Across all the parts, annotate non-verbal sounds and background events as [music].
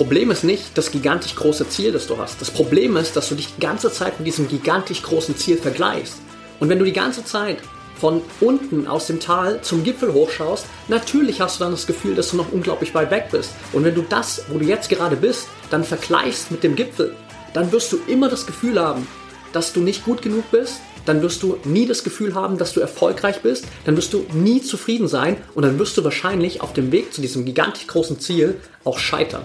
Problem ist nicht das gigantisch große Ziel, das du hast. Das Problem ist, dass du dich die ganze Zeit mit diesem gigantisch großen Ziel vergleichst. Und wenn du die ganze Zeit von unten aus dem Tal zum Gipfel hochschaust, natürlich hast du dann das Gefühl, dass du noch unglaublich weit weg bist. Und wenn du das, wo du jetzt gerade bist, dann vergleichst mit dem Gipfel, dann wirst du immer das Gefühl haben, dass du nicht gut genug bist, dann wirst du nie das Gefühl haben, dass du erfolgreich bist, dann wirst du nie zufrieden sein und dann wirst du wahrscheinlich auf dem Weg zu diesem gigantisch großen Ziel auch scheitern.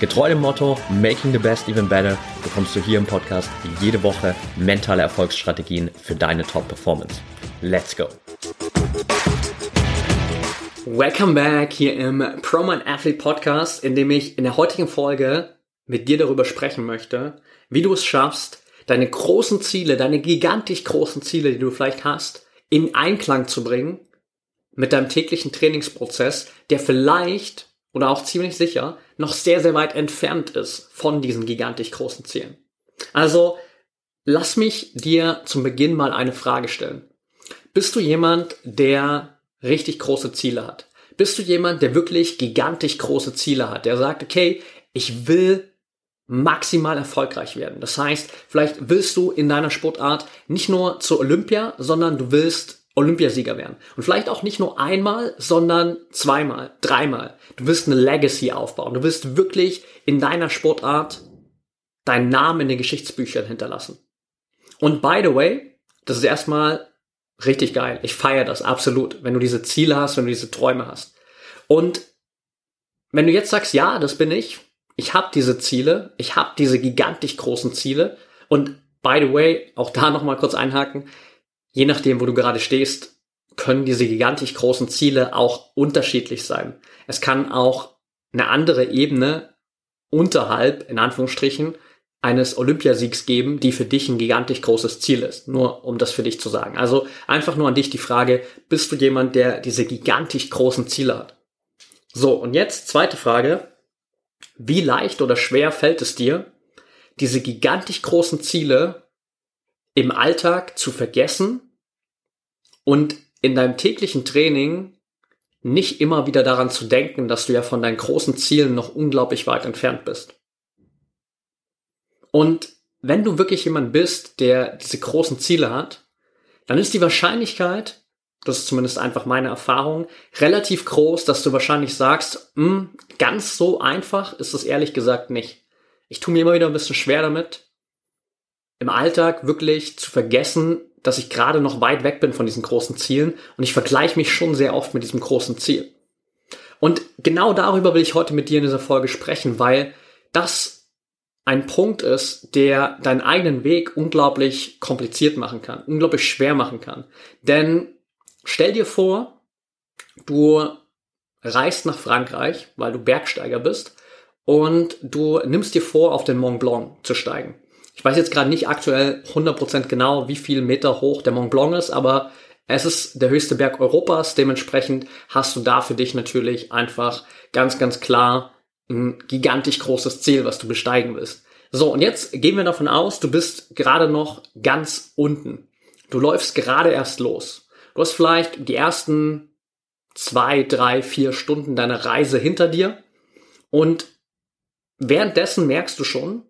Getreu dem Motto Making the Best Even Better bekommst du hier im Podcast jede Woche mentale Erfolgsstrategien für deine Top-Performance. Let's go! Welcome back hier im ProMind Athlete Podcast, in dem ich in der heutigen Folge mit dir darüber sprechen möchte, wie du es schaffst, deine großen Ziele, deine gigantisch großen Ziele, die du vielleicht hast, in Einklang zu bringen mit deinem täglichen Trainingsprozess, der vielleicht oder auch ziemlich sicher noch sehr, sehr weit entfernt ist von diesen gigantisch großen Zielen. Also lass mich dir zum Beginn mal eine Frage stellen. Bist du jemand, der richtig große Ziele hat? Bist du jemand, der wirklich gigantisch große Ziele hat, der sagt, okay, ich will maximal erfolgreich werden. Das heißt, vielleicht willst du in deiner Sportart nicht nur zur Olympia, sondern du willst Olympiasieger werden. Und vielleicht auch nicht nur einmal, sondern zweimal, dreimal. Du willst eine Legacy aufbauen. Du willst wirklich in deiner Sportart deinen Namen in den Geschichtsbüchern hinterlassen. Und by the way, das ist erstmal richtig geil. Ich feiere das absolut, wenn du diese Ziele hast, wenn du diese Träume hast. Und wenn du jetzt sagst, ja, das bin ich, ich habe diese Ziele, ich habe diese gigantisch großen Ziele und by the way, auch da nochmal kurz einhaken, je nachdem, wo du gerade stehst, können diese gigantisch großen Ziele auch unterschiedlich sein. Es kann auch eine andere Ebene unterhalb, in Anführungsstrichen, eines Olympiasiegs geben, die für dich ein gigantisch großes Ziel ist. Nur um das für dich zu sagen. Also einfach nur an dich die Frage, bist du jemand, der diese gigantisch großen Ziele hat? So, und jetzt zweite Frage. Wie leicht oder schwer fällt es dir, diese gigantisch großen Ziele im Alltag zu vergessen und in deinem täglichen Training nicht immer wieder daran zu denken, dass du ja von deinen großen Zielen noch unglaublich weit entfernt bist. Und wenn du wirklich jemand bist, der diese großen Ziele hat, dann ist die Wahrscheinlichkeit, das ist zumindest einfach meine Erfahrung, relativ groß, dass du wahrscheinlich sagst, hm, ganz so einfach ist es ehrlich gesagt nicht. Ich tue mir immer wieder ein bisschen schwer damit, im Alltag wirklich zu vergessen, dass ich gerade noch weit weg bin von diesen großen Zielen und ich vergleiche mich schon sehr oft mit diesem großen Ziel. Und genau darüber will ich heute mit dir in dieser Folge sprechen, weil das ein Punkt ist, der deinen eigenen Weg unglaublich kompliziert machen kann, unglaublich schwer machen kann. Denn Stell dir vor, du reist nach Frankreich, weil du Bergsteiger bist und du nimmst dir vor, auf den Mont Blanc zu steigen. Ich weiß jetzt gerade nicht aktuell 100% genau, wie viel Meter hoch der Mont Blanc ist, aber es ist der höchste Berg Europas. Dementsprechend hast du da für dich natürlich einfach ganz, ganz klar ein gigantisch großes Ziel, was du besteigen willst. So, und jetzt gehen wir davon aus, du bist gerade noch ganz unten. Du läufst gerade erst los. Du hast vielleicht die ersten zwei, drei, vier Stunden deiner Reise hinter dir und währenddessen merkst du schon,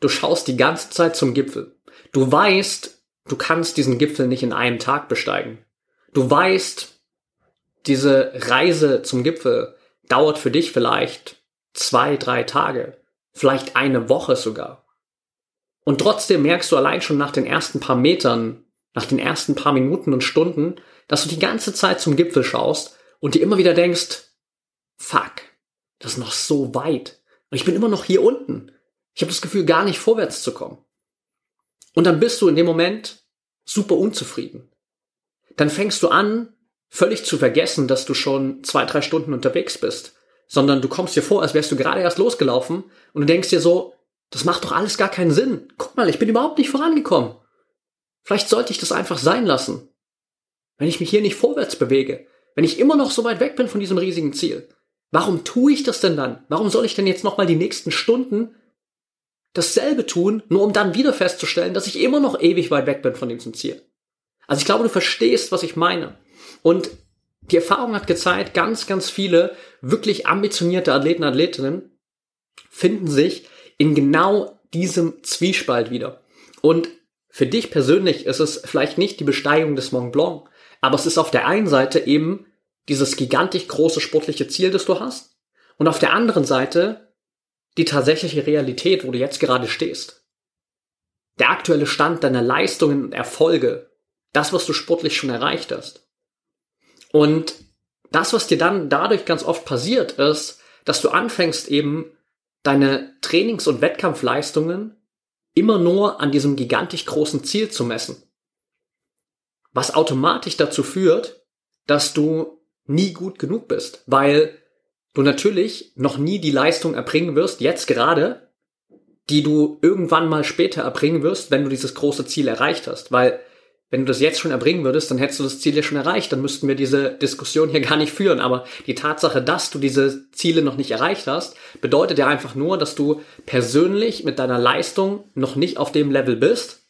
du schaust die ganze Zeit zum Gipfel. Du weißt, du kannst diesen Gipfel nicht in einem Tag besteigen. Du weißt, diese Reise zum Gipfel dauert für dich vielleicht zwei, drei Tage, vielleicht eine Woche sogar. Und trotzdem merkst du allein schon nach den ersten paar Metern, nach den ersten paar Minuten und Stunden, dass du die ganze Zeit zum Gipfel schaust und dir immer wieder denkst, fuck, das ist noch so weit. Und ich bin immer noch hier unten. Ich habe das Gefühl, gar nicht vorwärts zu kommen. Und dann bist du in dem Moment super unzufrieden. Dann fängst du an, völlig zu vergessen, dass du schon zwei, drei Stunden unterwegs bist. sondern du kommst dir vor, als wärst du gerade erst losgelaufen und du denkst dir so, das macht doch alles gar keinen Sinn. Guck mal, ich bin überhaupt nicht vorangekommen. Vielleicht sollte ich das einfach sein lassen. Wenn ich mich hier nicht vorwärts bewege, wenn ich immer noch so weit weg bin von diesem riesigen Ziel, warum tue ich das denn dann? Warum soll ich denn jetzt nochmal die nächsten Stunden dasselbe tun, nur um dann wieder festzustellen, dass ich immer noch ewig weit weg bin von diesem Ziel? Also ich glaube, du verstehst, was ich meine. Und die Erfahrung hat gezeigt, ganz, ganz viele wirklich ambitionierte Athleten, Athletinnen finden sich in genau diesem Zwiespalt wieder. Und für dich persönlich ist es vielleicht nicht die Besteigung des Mont Blanc, aber es ist auf der einen Seite eben dieses gigantisch große sportliche Ziel, das du hast, und auf der anderen Seite die tatsächliche Realität, wo du jetzt gerade stehst. Der aktuelle Stand deiner Leistungen und Erfolge, das, was du sportlich schon erreicht hast. Und das, was dir dann dadurch ganz oft passiert, ist, dass du anfängst eben deine Trainings- und Wettkampfleistungen immer nur an diesem gigantisch großen Ziel zu messen. Was automatisch dazu führt, dass du nie gut genug bist, weil du natürlich noch nie die Leistung erbringen wirst, jetzt gerade, die du irgendwann mal später erbringen wirst, wenn du dieses große Ziel erreicht hast, weil wenn du das jetzt schon erbringen würdest, dann hättest du das Ziel ja schon erreicht, dann müssten wir diese Diskussion hier [laughs] gar nicht führen. Aber die Tatsache, dass du diese Ziele noch nicht erreicht hast, bedeutet ja einfach nur, dass du persönlich mit deiner Leistung noch nicht auf dem Level bist,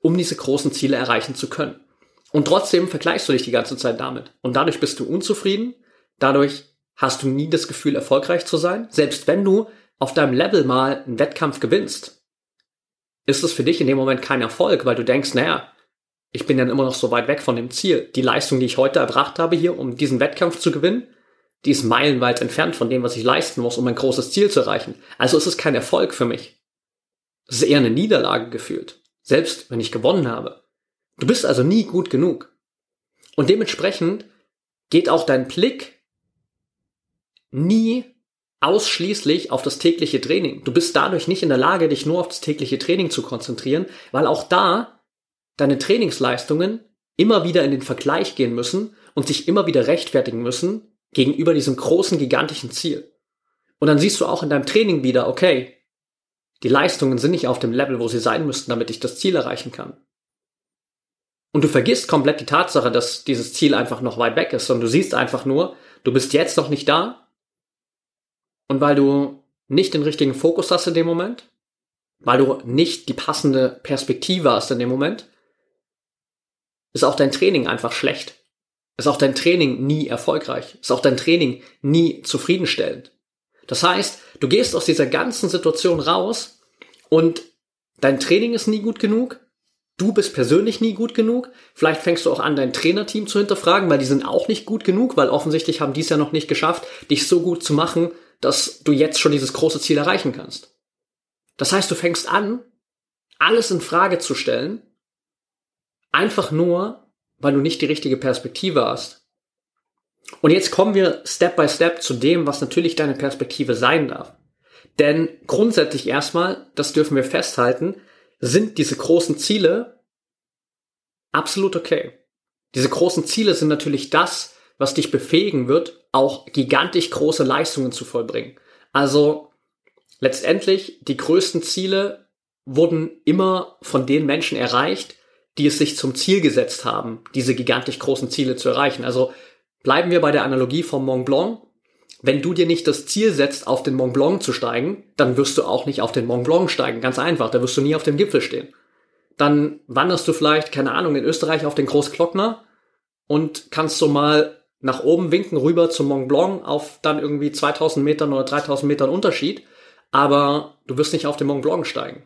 um diese großen Ziele erreichen zu können. Und trotzdem vergleichst du dich die ganze Zeit damit. Und dadurch bist du unzufrieden, dadurch hast du nie das Gefühl, erfolgreich zu sein. Selbst wenn du auf deinem Level mal einen Wettkampf gewinnst, ist es für dich in dem Moment kein Erfolg, weil du denkst, naja, ich bin dann immer noch so weit weg von dem Ziel. Die Leistung, die ich heute erbracht habe hier, um diesen Wettkampf zu gewinnen, die ist meilenweit entfernt von dem, was ich leisten muss, um ein großes Ziel zu erreichen. Also ist es kein Erfolg für mich. Es ist eher eine Niederlage gefühlt. Selbst wenn ich gewonnen habe. Du bist also nie gut genug. Und dementsprechend geht auch dein Blick nie ausschließlich auf das tägliche Training. Du bist dadurch nicht in der Lage, dich nur auf das tägliche Training zu konzentrieren, weil auch da deine Trainingsleistungen immer wieder in den Vergleich gehen müssen und sich immer wieder rechtfertigen müssen gegenüber diesem großen, gigantischen Ziel. Und dann siehst du auch in deinem Training wieder, okay, die Leistungen sind nicht auf dem Level, wo sie sein müssten, damit ich das Ziel erreichen kann. Und du vergisst komplett die Tatsache, dass dieses Ziel einfach noch weit weg ist, sondern du siehst einfach nur, du bist jetzt noch nicht da. Und weil du nicht den richtigen Fokus hast in dem Moment, weil du nicht die passende Perspektive hast in dem Moment, ist auch dein Training einfach schlecht. Ist auch dein Training nie erfolgreich. Ist auch dein Training nie zufriedenstellend. Das heißt, du gehst aus dieser ganzen Situation raus und dein Training ist nie gut genug. Du bist persönlich nie gut genug. Vielleicht fängst du auch an, dein Trainerteam zu hinterfragen, weil die sind auch nicht gut genug, weil offensichtlich haben die es ja noch nicht geschafft, dich so gut zu machen, dass du jetzt schon dieses große Ziel erreichen kannst. Das heißt, du fängst an, alles in Frage zu stellen Einfach nur, weil du nicht die richtige Perspektive hast. Und jetzt kommen wir Step by Step zu dem, was natürlich deine Perspektive sein darf. Denn grundsätzlich erstmal, das dürfen wir festhalten, sind diese großen Ziele absolut okay. Diese großen Ziele sind natürlich das, was dich befähigen wird, auch gigantisch große Leistungen zu vollbringen. Also letztendlich, die größten Ziele wurden immer von den Menschen erreicht, die es sich zum Ziel gesetzt haben, diese gigantisch großen Ziele zu erreichen. Also bleiben wir bei der Analogie vom Mont Blanc. Wenn du dir nicht das Ziel setzt, auf den Mont Blanc zu steigen, dann wirst du auch nicht auf den Mont Blanc steigen. Ganz einfach, da wirst du nie auf dem Gipfel stehen. Dann wanderst du vielleicht, keine Ahnung, in Österreich auf den Großglockner und kannst so mal nach oben winken rüber zum Mont Blanc auf dann irgendwie 2000 Metern oder 3000 Metern Unterschied. Aber du wirst nicht auf den Mont Blanc steigen.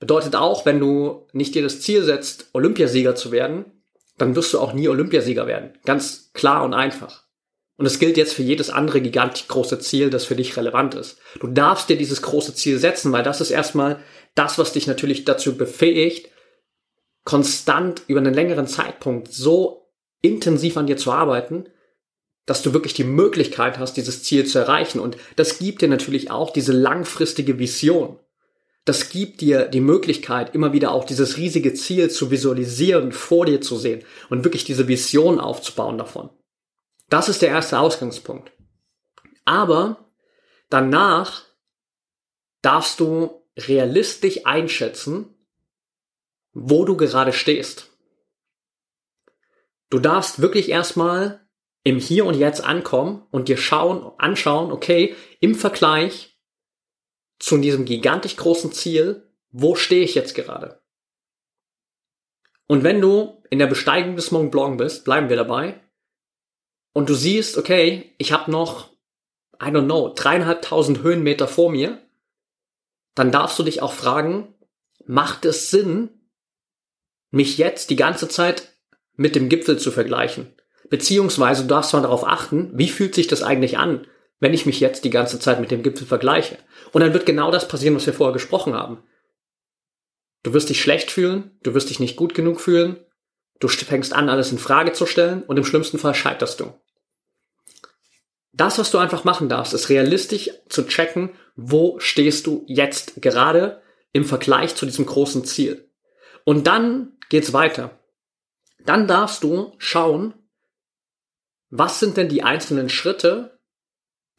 Bedeutet auch, wenn du nicht dir das Ziel setzt, Olympiasieger zu werden, dann wirst du auch nie Olympiasieger werden. Ganz klar und einfach. Und es gilt jetzt für jedes andere gigantisch große Ziel, das für dich relevant ist. Du darfst dir dieses große Ziel setzen, weil das ist erstmal das, was dich natürlich dazu befähigt, konstant über einen längeren Zeitpunkt so intensiv an dir zu arbeiten, dass du wirklich die Möglichkeit hast, dieses Ziel zu erreichen. Und das gibt dir natürlich auch diese langfristige Vision das gibt dir die Möglichkeit, immer wieder auch dieses riesige Ziel zu visualisieren, vor dir zu sehen und wirklich diese Vision aufzubauen davon. Das ist der erste Ausgangspunkt. Aber danach darfst du realistisch einschätzen, wo du gerade stehst. Du darfst wirklich erstmal im Hier und Jetzt ankommen und dir schauen, anschauen, okay, im Vergleich zu diesem gigantisch großen Ziel, wo stehe ich jetzt gerade? Und wenn du in der Besteigung des Mont Blanc bist, bleiben wir dabei, und du siehst, okay, ich habe noch, I don't know, dreieinhalbtausend Höhenmeter vor mir, dann darfst du dich auch fragen, macht es Sinn, mich jetzt die ganze Zeit mit dem Gipfel zu vergleichen? Beziehungsweise du darfst mal darauf achten, wie fühlt sich das eigentlich an, wenn ich mich jetzt die ganze Zeit mit dem Gipfel vergleiche? Und dann wird genau das passieren, was wir vorher gesprochen haben. Du wirst dich schlecht fühlen, du wirst dich nicht gut genug fühlen, du fängst an, alles in Frage zu stellen und im schlimmsten Fall scheiterst du. Das, was du einfach machen darfst, ist realistisch zu checken, wo stehst du jetzt gerade im Vergleich zu diesem großen Ziel. Und dann geht's weiter. Dann darfst du schauen, was sind denn die einzelnen Schritte,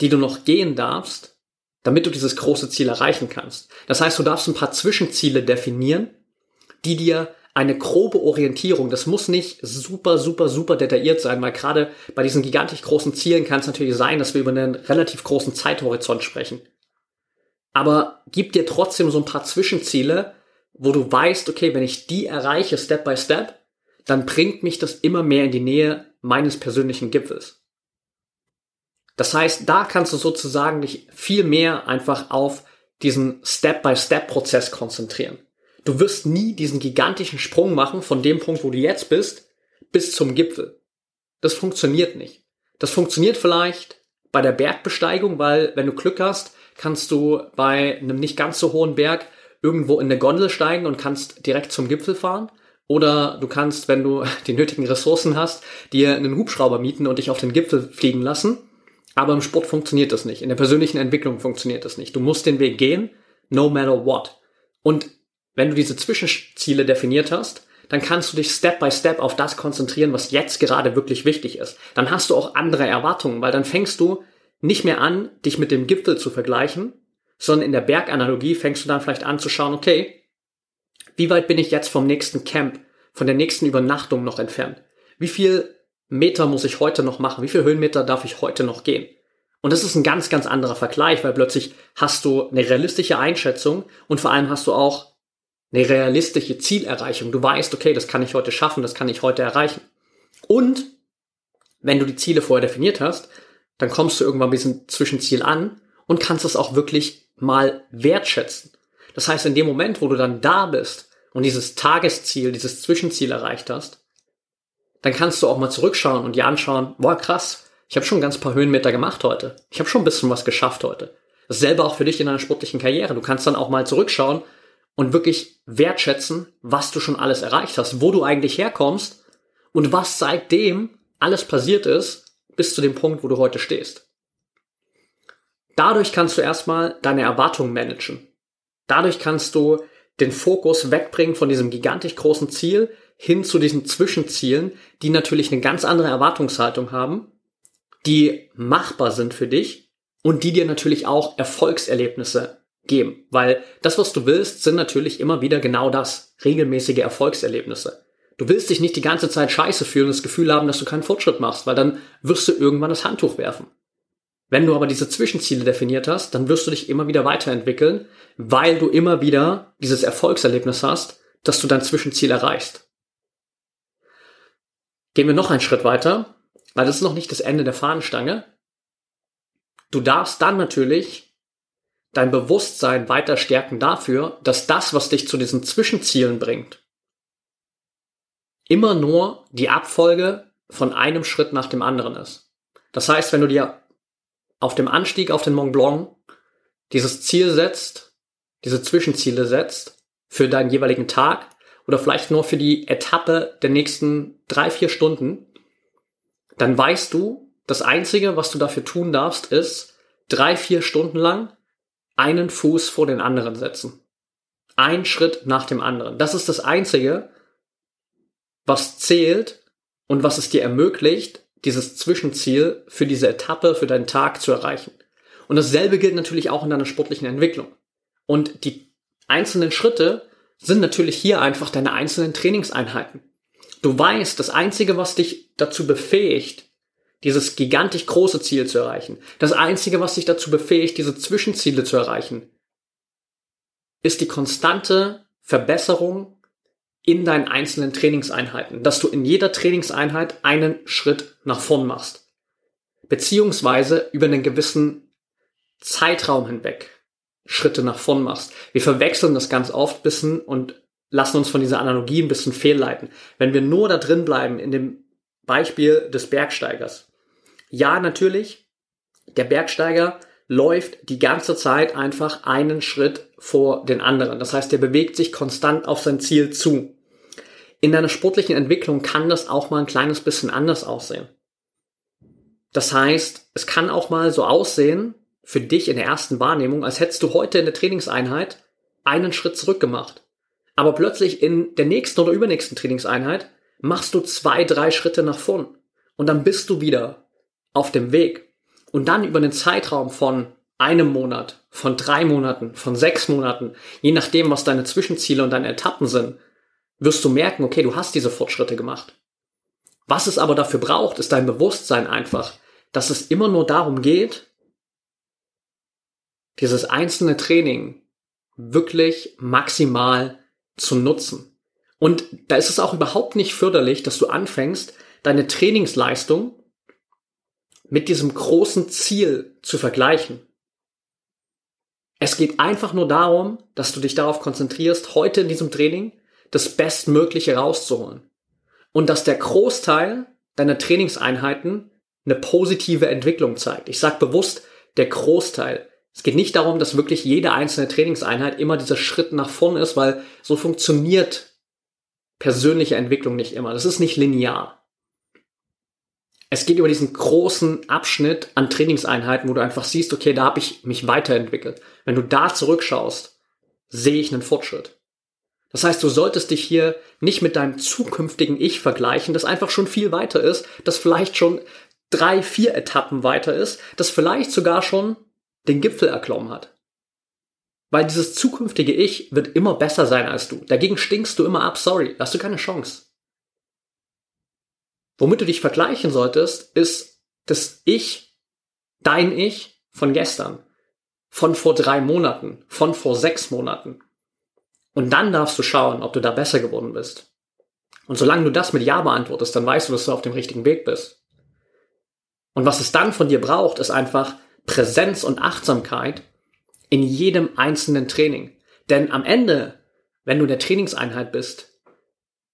die du noch gehen darfst, damit du dieses große Ziel erreichen kannst. Das heißt, du darfst ein paar Zwischenziele definieren, die dir eine grobe Orientierung, das muss nicht super, super, super detailliert sein, weil gerade bei diesen gigantisch großen Zielen kann es natürlich sein, dass wir über einen relativ großen Zeithorizont sprechen. Aber gib dir trotzdem so ein paar Zwischenziele, wo du weißt, okay, wenn ich die erreiche, Step by Step, dann bringt mich das immer mehr in die Nähe meines persönlichen Gipfels. Das heißt, da kannst du sozusagen dich viel mehr einfach auf diesen Step-by-Step-Prozess konzentrieren. Du wirst nie diesen gigantischen Sprung machen von dem Punkt, wo du jetzt bist, bis zum Gipfel. Das funktioniert nicht. Das funktioniert vielleicht bei der Bergbesteigung, weil wenn du Glück hast, kannst du bei einem nicht ganz so hohen Berg irgendwo in eine Gondel steigen und kannst direkt zum Gipfel fahren. Oder du kannst, wenn du [laughs] die nötigen Ressourcen hast, dir einen Hubschrauber mieten und dich auf den Gipfel fliegen lassen aber im Sport funktioniert das nicht. In der persönlichen Entwicklung funktioniert das nicht. Du musst den Weg gehen, no matter what. Und wenn du diese Zwischenziele definiert hast, dann kannst du dich Step by Step auf das konzentrieren, was jetzt gerade wirklich wichtig ist. Dann hast du auch andere Erwartungen, weil dann fängst du nicht mehr an, dich mit dem Gipfel zu vergleichen, sondern in der Berganalogie fängst du dann vielleicht an zu schauen, okay, wie weit bin ich jetzt vom nächsten Camp, von der nächsten Übernachtung noch entfernt? Wie viel Meter muss ich heute noch machen? Wie viele Höhenmeter darf ich heute noch gehen? Und das ist ein ganz, ganz anderer Vergleich, weil plötzlich hast du eine realistische Einschätzung und vor allem hast du auch eine realistische Zielerreichung. Du weißt, okay, das kann ich heute schaffen, das kann ich heute erreichen. Und wenn du die Ziele vorher definiert hast, dann kommst du irgendwann bei diesem Zwischenziel an und kannst es auch wirklich mal wertschätzen. Das heißt, in dem Moment, wo du dann da bist und dieses Tagesziel, dieses Zwischenziel erreicht hast, dann kannst du auch mal zurückschauen und dir anschauen, boah, krass, ich habe schon ein ganz paar Höhenmeter gemacht heute. Ich habe schon ein bisschen was geschafft heute. Dasselbe auch für dich in deiner sportlichen Karriere. Du kannst dann auch mal zurückschauen und wirklich wertschätzen, was du schon alles erreicht hast, wo du eigentlich herkommst und was seitdem alles passiert ist, bis zu dem Punkt, wo du heute stehst. Dadurch kannst du erstmal deine Erwartungen managen. Dadurch kannst du den Fokus wegbringen von diesem gigantisch großen Ziel hin zu diesen Zwischenzielen, die natürlich eine ganz andere Erwartungshaltung haben, die machbar sind für dich und die dir natürlich auch Erfolgserlebnisse geben. Weil das, was du willst, sind natürlich immer wieder genau das, regelmäßige Erfolgserlebnisse. Du willst dich nicht die ganze Zeit scheiße fühlen und das Gefühl haben, dass du keinen Fortschritt machst, weil dann wirst du irgendwann das Handtuch werfen. Wenn du aber diese Zwischenziele definiert hast, dann wirst du dich immer wieder weiterentwickeln, weil du immer wieder dieses Erfolgserlebnis hast, dass du dein Zwischenziel erreichst. Gehen wir noch einen Schritt weiter, weil das ist noch nicht das Ende der Fahnenstange. Du darfst dann natürlich dein Bewusstsein weiter stärken dafür, dass das, was dich zu diesen Zwischenzielen bringt, immer nur die Abfolge von einem Schritt nach dem anderen ist. Das heißt, wenn du dir auf dem Anstieg auf den Mont Blanc dieses Ziel setzt, diese Zwischenziele setzt für deinen jeweiligen Tag, oder vielleicht nur für die Etappe der nächsten drei, vier Stunden, dann weißt du, das Einzige, was du dafür tun darfst, ist drei, vier Stunden lang einen Fuß vor den anderen setzen. Ein Schritt nach dem anderen. Das ist das Einzige, was zählt und was es dir ermöglicht, dieses Zwischenziel für diese Etappe, für deinen Tag zu erreichen. Und dasselbe gilt natürlich auch in deiner sportlichen Entwicklung. Und die einzelnen Schritte sind natürlich hier einfach deine einzelnen Trainingseinheiten. Du weißt, das Einzige, was dich dazu befähigt, dieses gigantisch große Ziel zu erreichen, das Einzige, was dich dazu befähigt, diese Zwischenziele zu erreichen, ist die konstante Verbesserung in deinen einzelnen Trainingseinheiten, dass du in jeder Trainingseinheit einen Schritt nach vorn machst. Beziehungsweise über einen gewissen Zeitraum hinweg Schritte nach vorn machst. Wir verwechseln das ganz oft bisschen und lassen uns von dieser Analogie ein bisschen fehlleiten. Wenn wir nur da drin bleiben in dem Beispiel des Bergsteigers. Ja, natürlich, der Bergsteiger läuft die ganze Zeit einfach einen Schritt vor den anderen. Das heißt, er bewegt sich konstant auf sein Ziel zu. In deiner sportlichen Entwicklung kann das auch mal ein kleines bisschen anders aussehen. Das heißt, es kann auch mal so aussehen, für dich in der ersten Wahrnehmung, als hättest du heute in der Trainingseinheit einen Schritt zurück gemacht. Aber plötzlich in der nächsten oder übernächsten Trainingseinheit machst du zwei, drei Schritte nach vorn. Und dann bist du wieder auf dem Weg. Und dann über einen Zeitraum von einem Monat, von drei Monaten, von sechs Monaten, je nachdem, was deine Zwischenziele und deine Etappen sind, wirst du merken, okay, du hast diese Fortschritte gemacht. Was es aber dafür braucht, ist dein Bewusstsein einfach, dass es immer nur darum geht, dieses einzelne Training wirklich maximal zu nutzen. Und da ist es auch überhaupt nicht förderlich, dass du anfängst, deine Trainingsleistung mit diesem großen Ziel zu vergleichen. Es geht einfach nur darum, dass du dich darauf konzentrierst, heute in diesem Training das Bestmögliche rauszuholen. Und dass der Großteil deiner Trainingseinheiten eine positive Entwicklung zeigt. Ich sage bewusst der Großteil. Es geht nicht darum, dass wirklich jede einzelne Trainingseinheit immer dieser Schritt nach vorn ist, weil so funktioniert persönliche Entwicklung nicht immer. Das ist nicht linear. Es geht über diesen großen Abschnitt an Trainingseinheiten, wo du einfach siehst, okay, da habe ich mich weiterentwickelt. Wenn du da zurückschaust, sehe ich einen Fortschritt. Das heißt, du solltest dich hier nicht mit deinem zukünftigen Ich vergleichen, das einfach schon viel weiter ist, das vielleicht schon drei, vier Etappen weiter ist, das vielleicht sogar schon den Gipfel erklommen hat. Weil dieses zukünftige Ich wird immer besser sein als du. Dagegen stinkst du immer ab, sorry, hast du keine Chance. Womit du dich vergleichen solltest, ist das Ich, dein Ich von gestern, von vor drei Monaten, von vor sechs Monaten. Und dann darfst du schauen, ob du da besser geworden bist. Und solange du das mit Ja beantwortest, dann weißt du, dass du auf dem richtigen Weg bist. Und was es dann von dir braucht, ist einfach Präsenz und Achtsamkeit in jedem einzelnen Training. Denn am Ende, wenn du in der Trainingseinheit bist,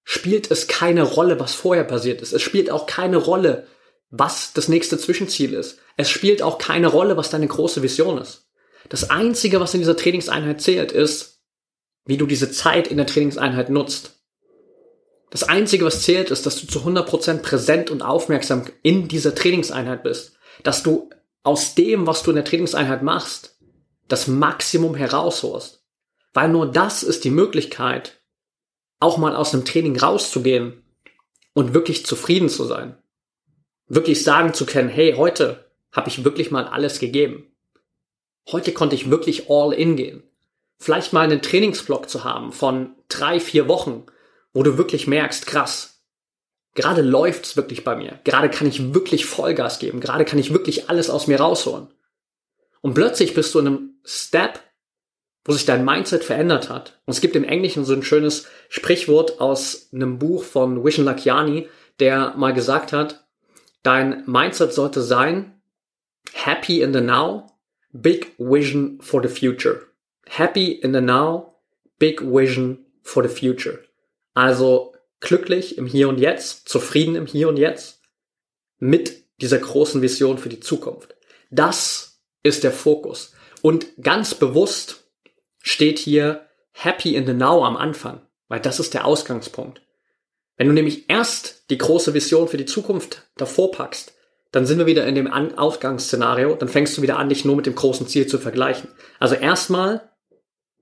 spielt es keine Rolle, was vorher passiert ist. Es spielt auch keine Rolle, was das nächste Zwischenziel ist. Es spielt auch keine Rolle, was deine große Vision ist. Das Einzige, was in dieser Trainingseinheit zählt, ist, wie du diese Zeit in der Trainingseinheit nutzt. Das Einzige, was zählt, ist, dass du zu 100% präsent und aufmerksam in dieser Trainingseinheit bist. Dass du aus dem, was du in der Trainingseinheit machst, das Maximum herausholst. Weil nur das ist die Möglichkeit, auch mal aus einem Training rauszugehen und wirklich zufrieden zu sein. Wirklich sagen zu können, hey, heute habe ich wirklich mal alles gegeben. Heute konnte ich wirklich all in gehen. Vielleicht mal einen Trainingsblock zu haben von drei, vier Wochen, wo du wirklich merkst, krass, Gerade läuft's wirklich bei mir. Gerade kann ich wirklich Vollgas geben. Gerade kann ich wirklich alles aus mir rausholen. Und plötzlich bist du in einem Step, wo sich dein Mindset verändert hat. Und es gibt im Englischen so ein schönes Sprichwort aus einem Buch von Vishen Lakiani, der mal gesagt hat, dein Mindset sollte sein, happy in the now, big vision for the future. Happy in the now, big vision for the future. Also glücklich im Hier und Jetzt, zufrieden im Hier und Jetzt, mit dieser großen Vision für die Zukunft. Das ist der Fokus. Und ganz bewusst steht hier Happy in the Now am Anfang, weil das ist der Ausgangspunkt. Wenn du nämlich erst die große Vision für die Zukunft davor packst, dann sind wir wieder in dem Ausgangsszenario, dann fängst du wieder an, dich nur mit dem großen Ziel zu vergleichen. Also erstmal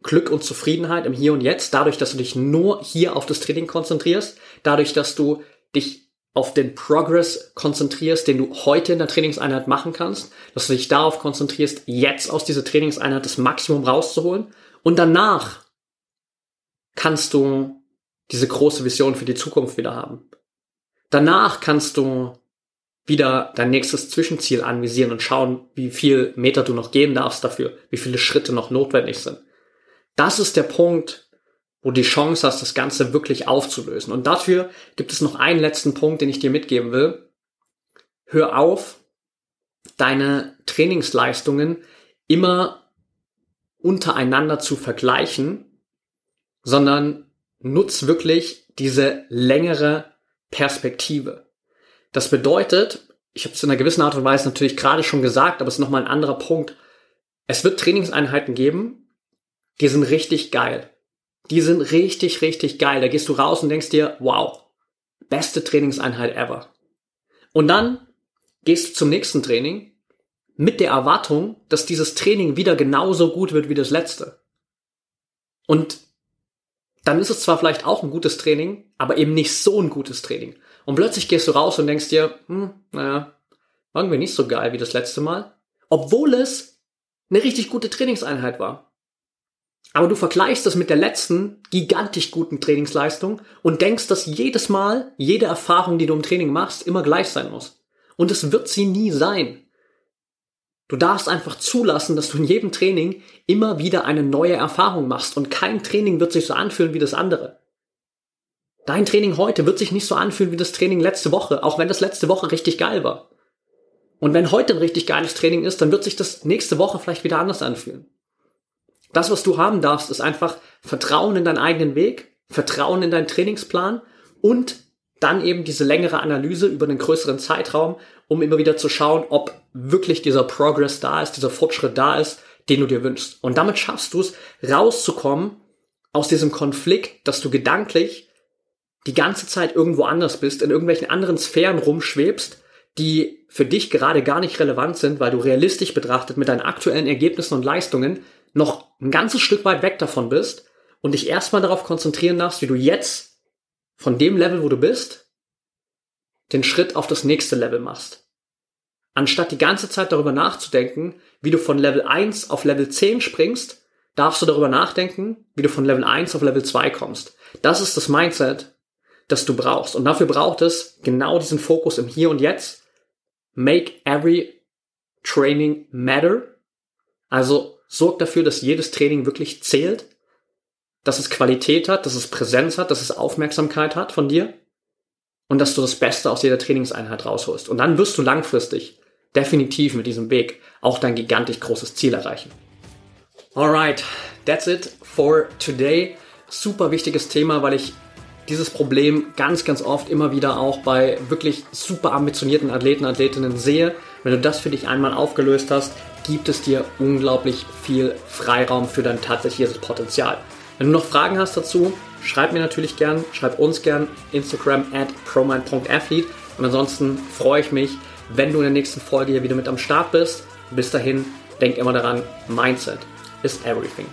Glück und Zufriedenheit im Hier und Jetzt, dadurch, dass du dich nur hier auf das Training konzentrierst, dadurch, dass du dich auf den Progress konzentrierst, den du heute in der Trainingseinheit machen kannst, dass du dich darauf konzentrierst, jetzt aus dieser Trainingseinheit das Maximum rauszuholen und danach kannst du diese große Vision für die Zukunft wieder haben. Danach kannst du wieder dein nächstes Zwischenziel anvisieren und schauen, wie viel Meter du noch gehen darfst dafür, wie viele Schritte noch notwendig sind. Das ist der Punkt, wo die Chance hast, das Ganze wirklich aufzulösen. Und dafür gibt es noch einen letzten Punkt, den ich dir mitgeben will. Hör auf, deine Trainingsleistungen immer untereinander zu vergleichen, sondern nutz wirklich diese längere Perspektive. Das bedeutet, ich habe es in einer gewissen Art und Weise natürlich gerade schon gesagt, aber es ist nochmal ein anderer Punkt. Es wird Trainingseinheiten geben, die sind richtig geil. Die sind richtig, richtig geil. Da gehst du raus und denkst dir, wow, beste Trainingseinheit ever. Und dann gehst du zum nächsten Training mit der Erwartung, dass dieses Training wieder genauso gut wird wie das letzte. Und dann ist es zwar vielleicht auch ein gutes Training, aber eben nicht so ein gutes Training. Und plötzlich gehst du raus und denkst dir, hm, naja, irgendwie nicht so geil wie das letzte Mal. Obwohl es eine richtig gute Trainingseinheit war. Aber du vergleichst das mit der letzten gigantisch guten Trainingsleistung und denkst, dass jedes Mal, jede Erfahrung, die du im Training machst, immer gleich sein muss. Und es wird sie nie sein. Du darfst einfach zulassen, dass du in jedem Training immer wieder eine neue Erfahrung machst und kein Training wird sich so anfühlen wie das andere. Dein Training heute wird sich nicht so anfühlen wie das Training letzte Woche, auch wenn das letzte Woche richtig geil war. Und wenn heute ein richtig geiles Training ist, dann wird sich das nächste Woche vielleicht wieder anders anfühlen. Das, was du haben darfst, ist einfach Vertrauen in deinen eigenen Weg, Vertrauen in deinen Trainingsplan und dann eben diese längere Analyse über einen größeren Zeitraum, um immer wieder zu schauen, ob wirklich dieser Progress da ist, dieser Fortschritt da ist, den du dir wünschst. Und damit schaffst du es, rauszukommen aus diesem Konflikt, dass du gedanklich die ganze Zeit irgendwo anders bist, in irgendwelchen anderen Sphären rumschwebst, die für dich gerade gar nicht relevant sind, weil du realistisch betrachtet mit deinen aktuellen Ergebnissen und Leistungen noch ein ganzes Stück weit weg davon bist und dich erstmal darauf konzentrieren darfst, wie du jetzt von dem Level, wo du bist, den Schritt auf das nächste Level machst. Anstatt die ganze Zeit darüber nachzudenken, wie du von Level 1 auf Level 10 springst, darfst du darüber nachdenken, wie du von Level 1 auf Level 2 kommst. Das ist das Mindset, das du brauchst. Und dafür braucht es genau diesen Fokus im Hier und Jetzt. Make every training matter. Also sorgt dafür, dass jedes Training wirklich zählt, dass es Qualität hat, dass es Präsenz hat, dass es Aufmerksamkeit hat von dir und dass du das Beste aus jeder Trainingseinheit rausholst. Und dann wirst du langfristig definitiv mit diesem Weg auch dein gigantisch großes Ziel erreichen. Alright, that's it for today. Super wichtiges Thema, weil ich dieses Problem ganz, ganz oft immer wieder auch bei wirklich super ambitionierten Athleten, Athletinnen sehe. Wenn du das für dich einmal aufgelöst hast, gibt es dir unglaublich viel Freiraum für dein tatsächliches Potenzial. Wenn du noch Fragen hast dazu, schreib mir natürlich gern, schreib uns gern Instagram at promind.athlete und ansonsten freue ich mich, wenn du in der nächsten Folge hier wieder mit am Start bist. Bis dahin, denk immer daran, Mindset is everything.